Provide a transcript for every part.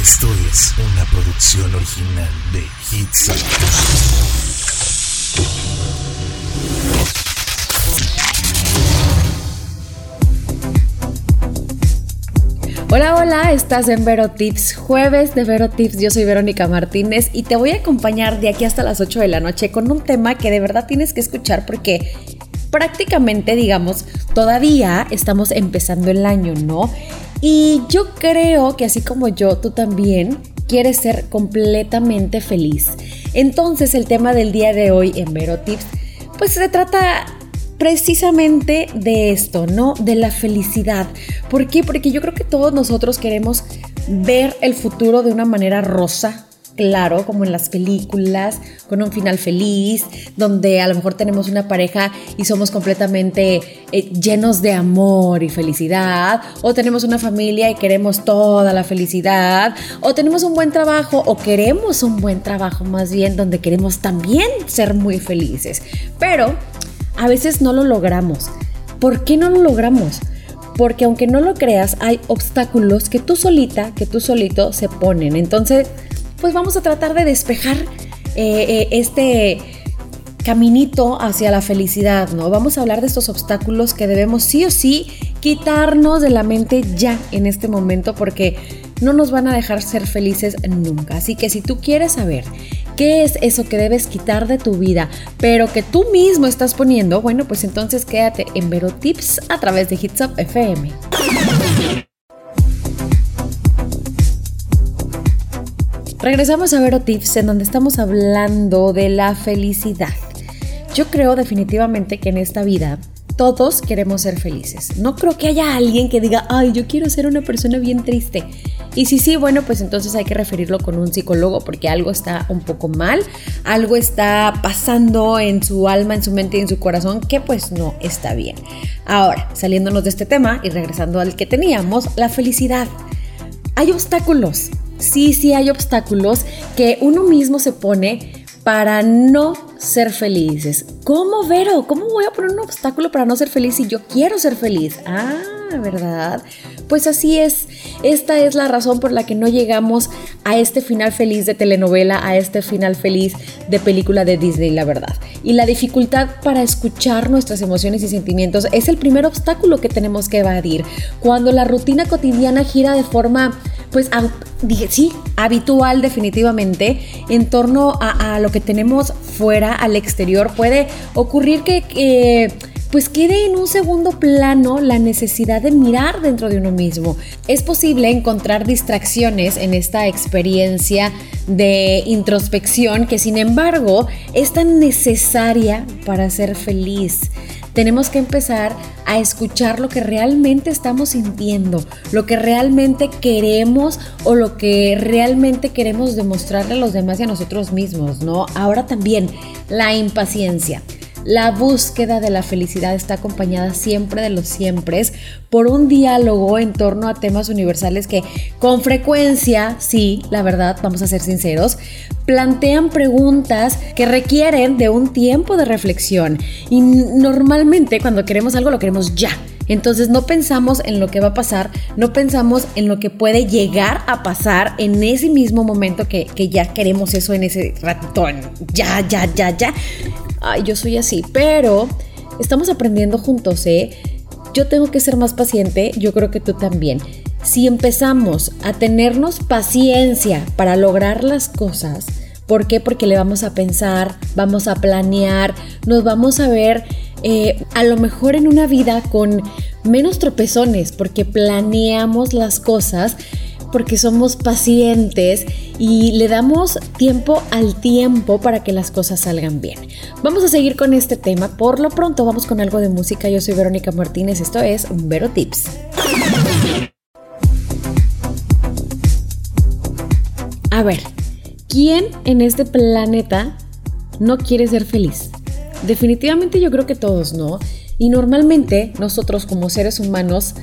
Esto es una producción original de Hits. Hola, hola, estás en Vero Tips, jueves de Vero Tips. Yo soy Verónica Martínez y te voy a acompañar de aquí hasta las 8 de la noche con un tema que de verdad tienes que escuchar porque prácticamente, digamos, todavía estamos empezando el año, ¿no? Y yo creo que así como yo, tú también quieres ser completamente feliz. Entonces el tema del día de hoy en Vero Tips, pues se trata precisamente de esto, ¿no? De la felicidad. ¿Por qué? Porque yo creo que todos nosotros queremos ver el futuro de una manera rosa, claro, como en las películas, con un final feliz, donde a lo mejor tenemos una pareja y somos completamente eh, llenos de amor y felicidad, o tenemos una familia y queremos toda la felicidad, o tenemos un buen trabajo, o queremos un buen trabajo más bien, donde queremos también ser muy felices. Pero a veces no lo logramos. ¿Por qué no lo logramos? Porque aunque no lo creas, hay obstáculos que tú solita, que tú solito se ponen. Entonces, pues vamos a tratar de despejar eh, eh, este caminito hacia la felicidad, ¿no? Vamos a hablar de estos obstáculos que debemos sí o sí quitarnos de la mente ya en este momento porque no nos van a dejar ser felices nunca. Así que si tú quieres saber qué es eso que debes quitar de tu vida, pero que tú mismo estás poniendo, bueno, pues entonces quédate en Vero Tips a través de Hits Up FM. Regresamos a Vero Tips en donde estamos hablando de la felicidad. Yo creo definitivamente que en esta vida todos queremos ser felices. No creo que haya alguien que diga, ay, yo quiero ser una persona bien triste. Y si sí, bueno, pues entonces hay que referirlo con un psicólogo porque algo está un poco mal, algo está pasando en su alma, en su mente y en su corazón que pues no está bien. Ahora, saliéndonos de este tema y regresando al que teníamos, la felicidad. Hay obstáculos. Sí, sí hay obstáculos que uno mismo se pone para no ser felices. ¿Cómo, Vero? ¿Cómo voy a poner un obstáculo para no ser feliz si yo quiero ser feliz? Ah, ¿verdad? Pues así es. Esta es la razón por la que no llegamos a este final feliz de telenovela, a este final feliz de película de Disney, la verdad. Y la dificultad para escuchar nuestras emociones y sentimientos es el primer obstáculo que tenemos que evadir. Cuando la rutina cotidiana gira de forma, pues, dije, sí, habitual definitivamente, en torno a, lo que tenemos fuera, al exterior, puede ocurrir que... que pues quede en un segundo plano la necesidad de mirar dentro de uno mismo. Es posible encontrar distracciones en esta experiencia de introspección que sin embargo es tan necesaria para ser feliz. Tenemos que empezar a escuchar lo que realmente estamos sintiendo, lo que realmente queremos o lo que realmente queremos demostrarle a los demás y a nosotros mismos, ¿no? Ahora también la impaciencia. La búsqueda de la felicidad está acompañada siempre de los siempre por un diálogo en torno a temas universales que con frecuencia, sí, la verdad, vamos a ser sinceros, plantean preguntas que requieren de un tiempo de reflexión y normalmente cuando queremos algo lo queremos ya. Entonces no pensamos en lo que va a pasar, no pensamos en lo que puede llegar a pasar en ese mismo momento que, que ya queremos eso en ese ratón. Ya, ya, ya, ya ay, yo soy así, pero estamos aprendiendo juntos, ¿eh? Yo tengo que ser más paciente, yo creo que tú también. Si empezamos a tenernos paciencia para lograr las cosas, ¿por qué? Porque le vamos a pensar, vamos a planear, nos vamos a ver eh, a lo mejor en una vida con menos tropezones, porque planeamos las cosas porque somos pacientes y le damos tiempo al tiempo para que las cosas salgan bien. Vamos a seguir con este tema. Por lo pronto vamos con algo de música. Yo soy Verónica Martínez. Esto es Vero Tips. A ver, ¿quién en este planeta no quiere ser feliz? Definitivamente yo creo que todos, ¿no? Y normalmente nosotros como seres humanos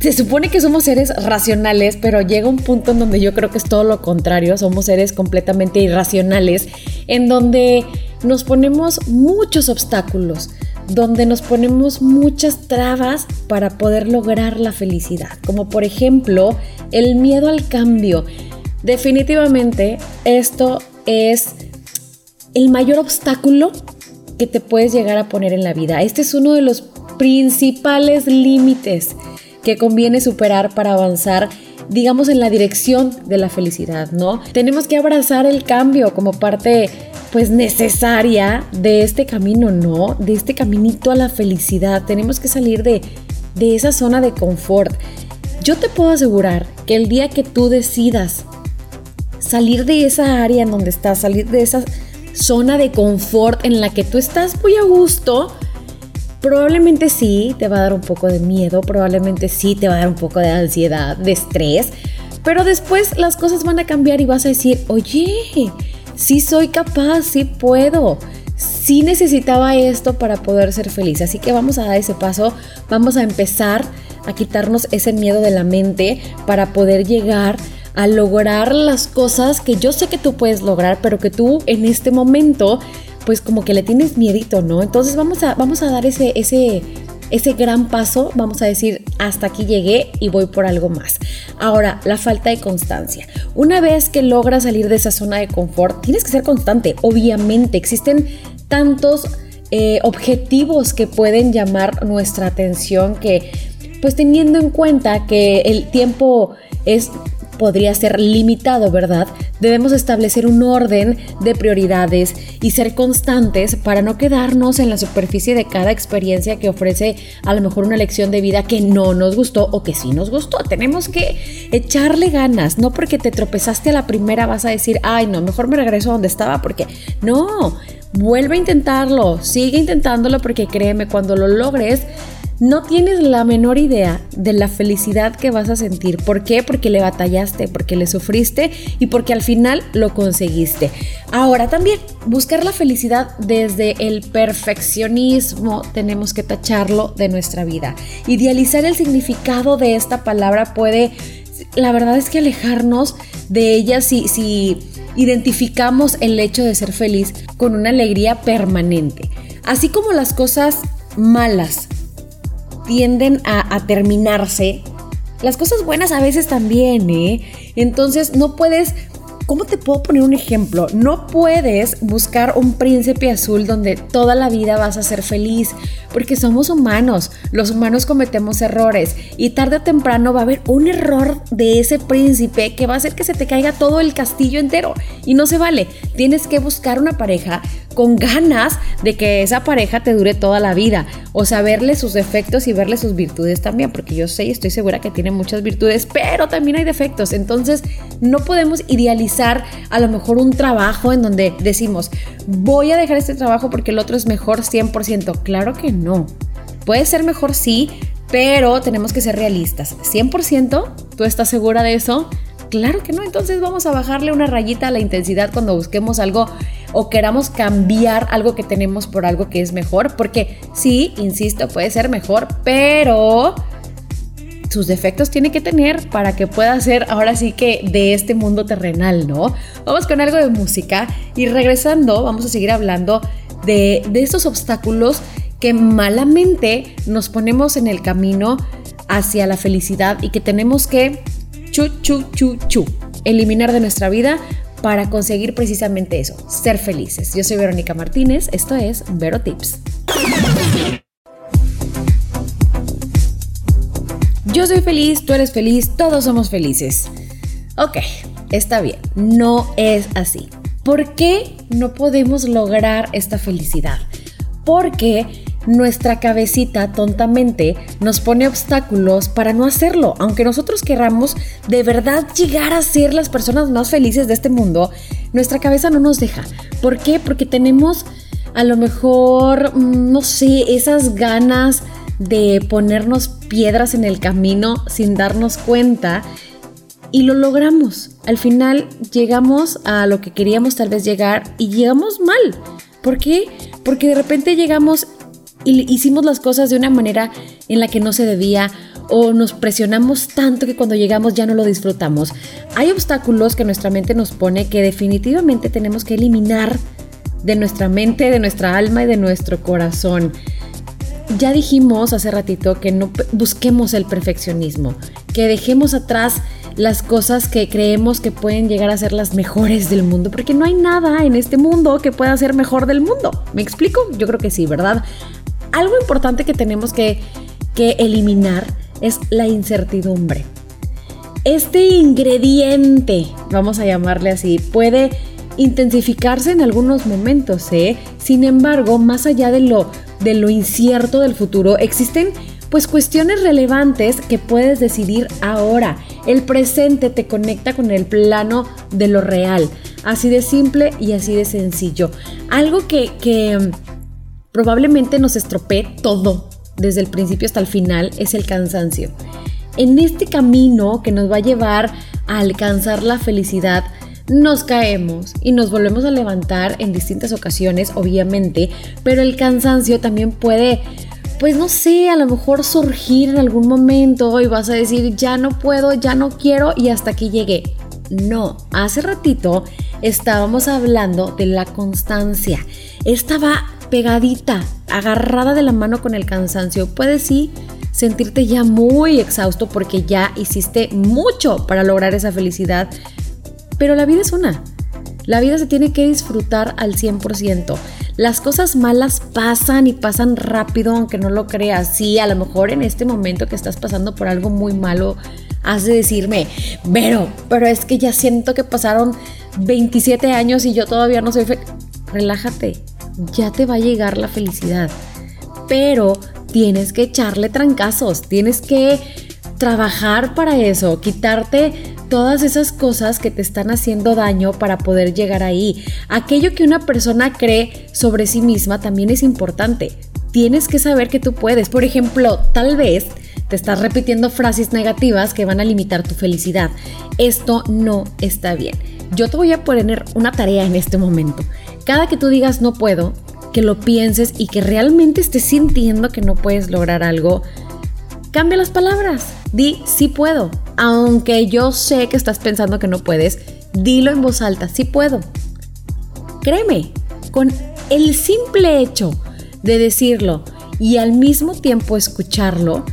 se supone que somos seres racionales, pero llega un punto en donde yo creo que es todo lo contrario, somos seres completamente irracionales, en donde nos ponemos muchos obstáculos. donde nos ponemos muchas trabas para poder lograr la felicidad, como por ejemplo el miedo al cambio. Definitivamente esto es el mayor obstáculo que te puedes llegar a poner en la vida. Este es uno de los principales límites que conviene superar para avanzar digamos en la dirección de la felicidad, ¿no? Tenemos que abrazar el cambio como parte pues necesaria de este camino, ¿no? De este caminito a la felicidad. Tenemos que salir de, de esa zona de confort. Yo te puedo asegurar que el día que tú decidas salir de esa área en donde estás, salir de esa zona de confort en la que tú estás muy a gusto, probablemente sí te va a dar un poco de miedo, probablemente sí te va a dar un poco de ansiedad, de estrés, pero después las cosas van a cambiar y vas a decir, oye, sí soy capaz, sí puedo, sí necesitaba esto para poder ser feliz. Así que vamos a dar ese paso, vamos a empezar a quitarnos ese miedo de la mente para poder llegar a lograr las cosas que yo sé que tú puedes lograr, pero que tú en este momento pues como que le tienes miedito, ¿no? Entonces vamos a, vamos a dar ese, ese, ese gran paso, vamos a decir, hasta aquí llegué y voy por algo más. Ahora, la falta de constancia. Una vez que logras salir de esa zona de confort, tienes que ser constante. Obviamente, existen tantos eh, objetivos que pueden llamar nuestra atención que, pues teniendo en cuenta que el tiempo es podría ser limitado, ¿verdad? Debemos establecer un orden de prioridades y ser constantes para no quedarnos en la superficie de cada experiencia que ofrece a lo mejor una lección de vida que no nos gustó o que sí nos gustó. Tenemos que echarle ganas, no porque te tropezaste a la primera vas a decir, ay no, mejor me regreso a donde estaba porque no, vuelve a intentarlo, sigue intentándolo porque créeme, cuando lo logres, no tienes la menor idea de la felicidad que vas a sentir. ¿Por qué? Porque le batallaste, porque le sufriste y porque al final lo conseguiste. Ahora también, buscar la felicidad desde el perfeccionismo tenemos que tacharlo de nuestra vida. Idealizar el significado de esta palabra puede, la verdad es que alejarnos de ella si, si identificamos el hecho de ser feliz con una alegría permanente. Así como las cosas malas tienden a, terminarse, las cosas buenas a veces también, ¿eh? Entonces no puedes ¿Cómo te puedo poner un ejemplo? No puedes buscar un príncipe azul donde toda la vida vas a ser feliz, porque somos humanos, los humanos cometemos errores y tarde o temprano va a haber un error de ese príncipe que va a hacer que se te caiga todo el castillo entero y no se vale. Tienes que buscar una pareja con ganas de que esa pareja te dure toda la vida, o sea, verle sus defectos y verle sus virtudes también, porque yo sé y estoy segura que tiene muchas virtudes, pero también hay defectos, entonces no podemos idealizar a lo mejor un trabajo en donde decimos, voy a dejar este trabajo porque el otro es mejor 100%. Claro que no. Puede ser mejor sí, pero tenemos que ser realistas. 100%, ¿tú estás segura de eso? Claro que no, entonces vamos a bajarle una rayita a la intensidad cuando busquemos algo o queramos cambiar algo que tenemos por algo que es mejor, porque sí, insisto, puede ser mejor, pero sus defectos tiene que tener para que pueda ser ahora sí que de este mundo terrenal, ¿no? Vamos con algo de música y regresando vamos a seguir hablando de, de estos obstáculos que malamente nos ponemos en el camino hacia la felicidad y que tenemos que chu, chu, chu, chu, eliminar de nuestra vida para conseguir precisamente eso, ser felices. Yo soy Verónica Martínez, esto es Vero Tips. Yo soy feliz, tú eres feliz, todos somos felices. Ok, está bien, no es así. ¿Por qué no podemos lograr esta felicidad? Porque nuestra cabecita tontamente nos pone obstáculos para no hacerlo. Aunque nosotros querramos de verdad llegar a ser las personas más felices de este mundo, nuestra cabeza no nos deja. ¿Por qué? Porque tenemos a lo mejor, mm, no sé, esas ganas de ponernos piedras en el camino sin darnos cuenta y lo logramos. Al final llegamos a lo que queríamos tal vez llegar y llegamos mal. ¿Por qué? Porque de repente llegamos y hicimos las cosas de una manera en la que no se debía o nos presionamos tanto que cuando llegamos ya no lo disfrutamos. Hay obstáculos que nuestra mente nos pone que definitivamente tenemos que eliminar de nuestra mente, de nuestra alma y de nuestro corazón. ya dijimos hace ratito que no busquemos el perfeccionismo, que dejemos atrás las cosas que creemos que pueden llegar a ser las mejores del mundo, porque no hay nada en este mundo que pueda ser mejor del mundo. ¿Me explico? Yo creo que sí, ¿verdad? Algo importante que tenemos que, que eliminar es la incertidumbre. Este ingrediente, vamos a llamarle así, puede intensificarse en algunos momentos, ¿eh? Sin embargo, más allá de lo, de lo incierto del futuro, existen pues cuestiones relevantes que puedes decidir ahora. El presente te conecta con el plano de lo real. Así de simple y así de sencillo. Algo que, que probablemente nos estropee todo desde el principio hasta el final es el cansancio. En este camino que nos va a llevar a alcanzar la felicidad, nos caemos y nos volvemos a levantar en distintas ocasiones, obviamente, pero el cansancio también puede, pues no sé, a lo mejor surgir en algún momento y vas a decir, ya no puedo, ya no quiero y hasta aquí llegué. No, hace ratito estábamos hablando de la constancia. Estaba pegadita, agarrada de la mano con el cansancio. Puedes sí sentirte ya muy exhausto porque ya hiciste mucho para lograr esa felicidad, pero la vida es una. La vida se tiene que disfrutar al 100%. Las cosas malas pasan y pasan rápido, aunque no lo creas. Sí, a lo mejor en este momento que estás pasando por algo muy malo, has de decirme, pero, pero es que ya siento que pasaron 27 años y yo todavía no soy feliz. Relájate, ya te va a llegar la felicidad. Pero tienes que echarle trancazos, tienes que trabajar para eso, quitarte todas esas cosas que te están haciendo daño para poder llegar ahí. Aquello que una persona cree sobre sí misma también es importante. Tienes que saber que tú puedes. Por ejemplo, tal vez te estás repitiendo frases negativas que van a limitar tu felicidad. Esto no está bien. Yo te voy a poner una tarea en este momento. Cada que tú digas no puedo, que lo pienses y que realmente estés sintiendo que no puedes lograr algo, cambia las palabras. Di sí puedo. Aunque yo sé que estás pensando que no puedes, dilo en voz alta, sí puedo. Créeme, con el simple hecho de decirlo y al mismo tiempo escucharlo,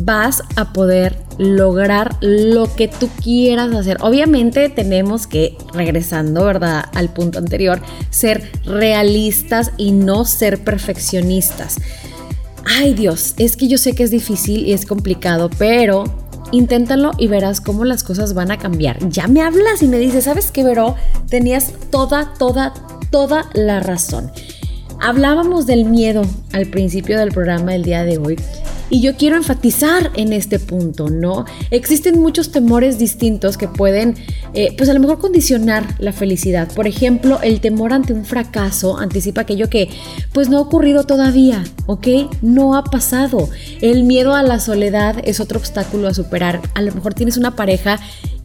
vas a poder lograr lo que tú quieras hacer. Obviamente tenemos que, regresando, ¿verdad? Al punto anterior, ser realistas y no ser perfeccionistas. Ay Dios, es que yo sé que es difícil y es complicado, pero inténtalo y verás cómo las cosas van a cambiar. Ya me hablas y me dices, ¿sabes qué, Vero? Tenías toda, toda, toda la razón. Hablábamos del miedo al principio del programa del día de hoy y yo quiero enfatizar en este punto, ¿no? Existen muchos temores distintos que pueden, eh, pues a lo mejor condicionar la felicidad. Por ejemplo, el temor ante un fracaso anticipa aquello que pues no ha ocurrido todavía, ¿ok? No ha pasado. El miedo a la soledad es otro obstáculo a superar. A lo mejor tienes una pareja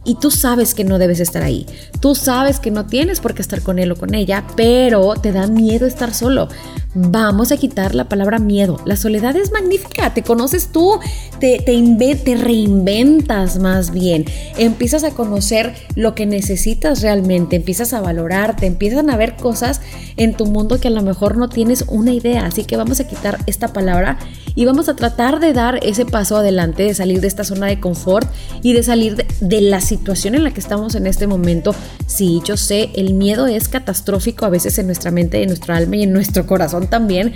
y tú sabes que no debes estar ahí. Tú sabes que no tienes por qué estar con él o con ella, pero te da miedo estar solo. Vamos a quitar la palabra miedo. La soledad es magnífica, te conoces tú, te, te, reinventas más bien, empiezas a conocer lo que necesitas realmente, empiezas a valorarte, empiezan a ver cosas en tu mundo que a lo mejor no tienes una idea. Así que vamos a quitar esta palabra y vamos a tratar de dar ese paso adelante, de salir de esta zona de confort y de salir de, la situación en la que estamos en este momento. Sí, yo sé, el miedo es catastrófico a veces en nuestra mente, en nuestro alma y en nuestro corazón también,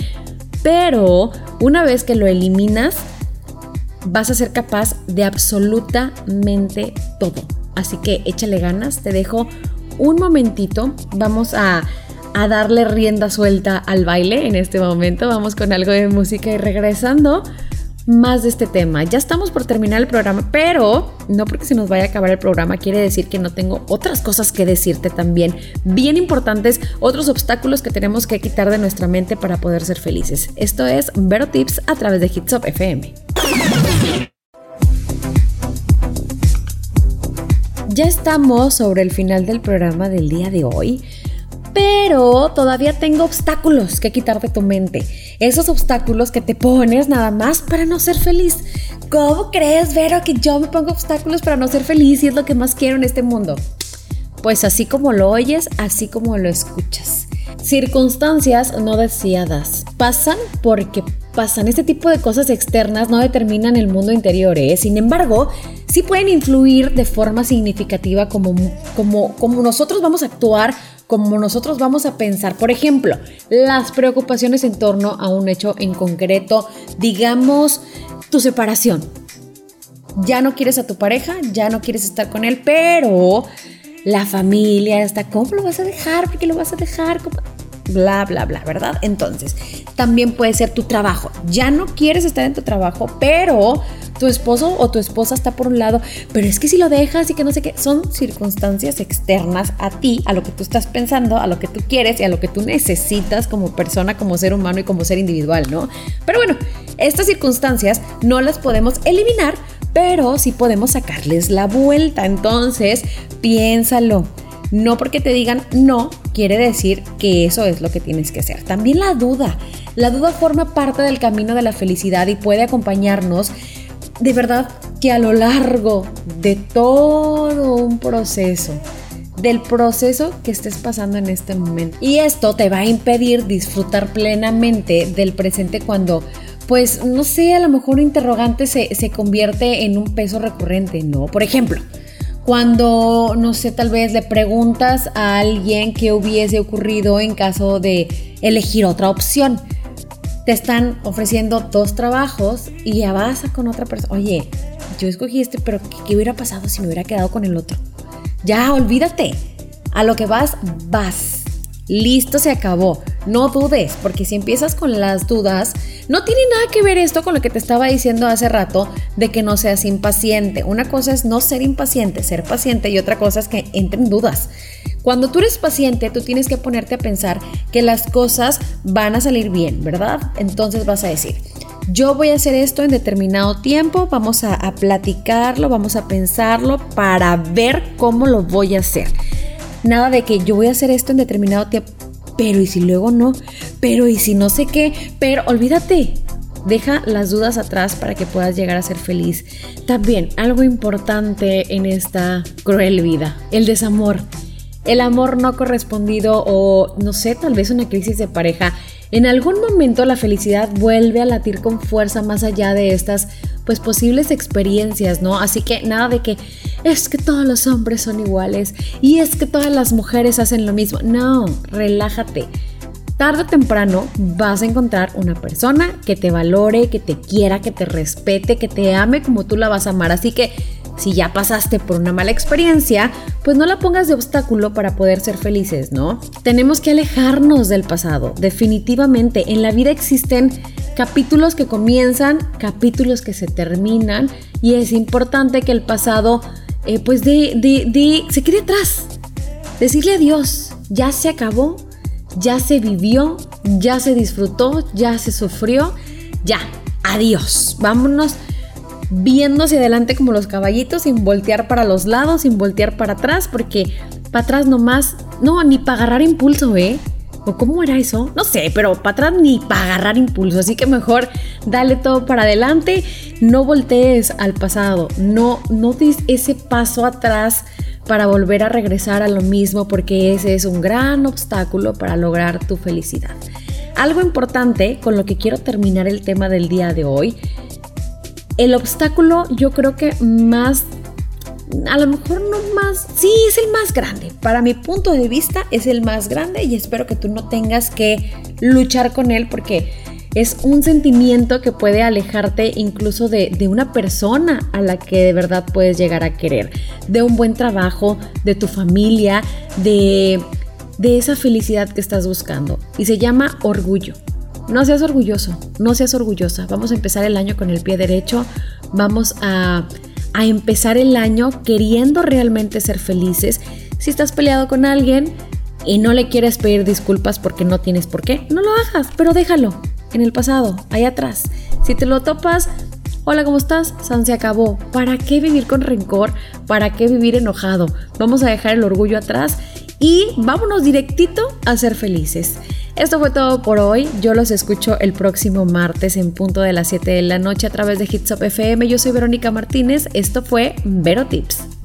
pero una vez que lo eliminas, vas a ser capaz de absolutamente todo. Así que échale ganas, te dejo un momentito, vamos a, a darle rienda suelta al baile en este momento, vamos con algo de música y regresando más de este tema. Ya estamos por terminar el programa, pero no porque se nos vaya a acabar el programa quiere decir que no tengo otras cosas que decirte también, bien importantes, otros obstáculos que tenemos que quitar de nuestra mente para poder ser felices. Esto es Vero Tips a través de Hitsop FM. Ya estamos sobre el final del programa del día de hoy pero todavía tengo obstáculos que quitar de tu mente. Esos obstáculos que te pones nada más para no ser feliz. ¿Cómo crees, Vero, que yo me pongo obstáculos para no ser feliz y es lo que más quiero en este mundo? Pues así como lo oyes, así como lo escuchas. Circunstancias no deseadas pasan porque pasan. Este tipo de cosas externas no determinan el mundo interior, ¿eh? Sin embargo, sí pueden influir de forma significativa como, como, como nosotros vamos a actuar, como nosotros vamos a pensar. Por ejemplo, las preocupaciones en torno a un hecho en concreto, digamos, tu separación. Ya no quieres a tu pareja, ya no quieres estar con él, pero la familia está, ¿cómo lo vas a dejar? ¿Por qué lo vas a dejar? Bla, bla, bla, ¿verdad? Entonces, también puede ser tu trabajo. Ya no quieres estar en tu trabajo, pero tu esposo o tu esposa está por un lado, pero es que si lo dejas y que no sé qué, son circunstancias externas a ti, a lo que tú estás pensando, a lo que tú quieres y a lo que tú necesitas como persona, como ser humano y como ser individual, ¿no? Pero bueno, estas circunstancias no las podemos eliminar pero sí podemos sacarles la vuelta. Entonces, piénsalo. No porque te digan no, quiere decir que eso es lo que tienes que hacer. También la duda. La duda forma parte del camino de la felicidad y puede acompañarnos de verdad que a lo largo de todo un proceso, del proceso que estés pasando en este momento. Y esto te va a impedir disfrutar plenamente del presente cuando pues no sé, a lo mejor un interrogante se, se convierte en un peso recurrente, ¿no? Por ejemplo, cuando, no sé, tal vez le preguntas a alguien qué hubiese ocurrido en caso de elegir otra opción. Te están ofreciendo dos trabajos y ya vas con otra persona. Oye, yo escogí este, pero ¿qué, hubiera pasado si me hubiera quedado con el otro? Ya, olvídate. A lo que vas, vas. Listo, se acabó. No dudes, porque si empiezas con las dudas, no tiene nada que ver esto con lo que te estaba diciendo hace rato de que no seas impaciente. Una cosa es no ser impaciente, ser paciente y otra cosa es que entren dudas. Cuando tú eres paciente, tú tienes que ponerte a pensar que las cosas van a salir bien, ¿verdad? Entonces vas a decir, yo voy a hacer esto en determinado tiempo, vamos a, a platicarlo, vamos a pensarlo para ver cómo lo voy a hacer. Nada de que yo voy a hacer esto en determinado tiempo pero ¿y si luego no? Pero ¿y si no sé qué? Pero olvídate. Deja las dudas atrás para que puedas llegar a ser feliz. También algo importante en esta cruel vida, el desamor. El amor no correspondido o no sé, tal vez una crisis de pareja en algún momento la felicidad vuelve a latir con fuerza más allá de estas pues posibles experiencias, ¿no? Así que nada de que es que todos los hombres son iguales y es que todas las mujeres hacen lo mismo. No, relájate. Tarde o temprano vas a encontrar una persona que te valore, que te quiera, que te respete, que te ame como tú la vas a amar. Así que si ya pasaste por una mala experiencia, pues no la pongas de obstáculo para poder ser felices, ¿no? Tenemos que alejarnos del pasado, definitivamente. En la vida existen capítulos que comienzan, capítulos que se terminan y es importante que el pasado eh, pues de, de, se quede atrás. Decirle adiós, ya se acabó, ya se vivió, ya se disfrutó, ya se sufrió, ya, adiós. Vámonos viendo hacia adelante como los caballitos, sin voltear para los lados, sin voltear para atrás, porque para atrás nomás, no, ni para agarrar impulso, ¿eh? ¿O cómo era eso? No sé, pero para atrás ni para agarrar impulso. Así que mejor dale todo para adelante. No voltees al pasado. No, no des ese paso atrás para volver a regresar a lo mismo porque ese es un gran obstáculo para lograr tu felicidad. Algo importante con lo que quiero terminar el tema del día de hoy el obstáculo yo creo que más, a lo mejor no más, sí es el más grande. Para mi punto de vista es el más grande y espero que tú no tengas que luchar con él porque es un sentimiento que puede alejarte incluso de, una persona a la que de verdad puedes llegar a querer, de un buen trabajo, de tu familia, de, de esa felicidad que estás buscando. Y se llama orgullo. No seas orgulloso, no seas orgullosa. Vamos a empezar el año con el pie derecho. Vamos a, a empezar el año queriendo realmente ser felices. Si estás peleado con alguien y no le quieres pedir disculpas porque no tienes por qué, no lo hagas, pero déjalo en el pasado, ahí atrás. Si te lo topas, Hola, ¿cómo estás? San se acabó. ¿Para qué vivir con rencor? ¿Para qué vivir enojado? Vamos a dejar el orgullo atrás y vámonos directito a ser felices. Esto fue todo por hoy. Yo los escucho el próximo martes en punto de las 7 de la noche a través de Hitsop FM. Yo soy Verónica Martínez. Esto fue Vero Tips.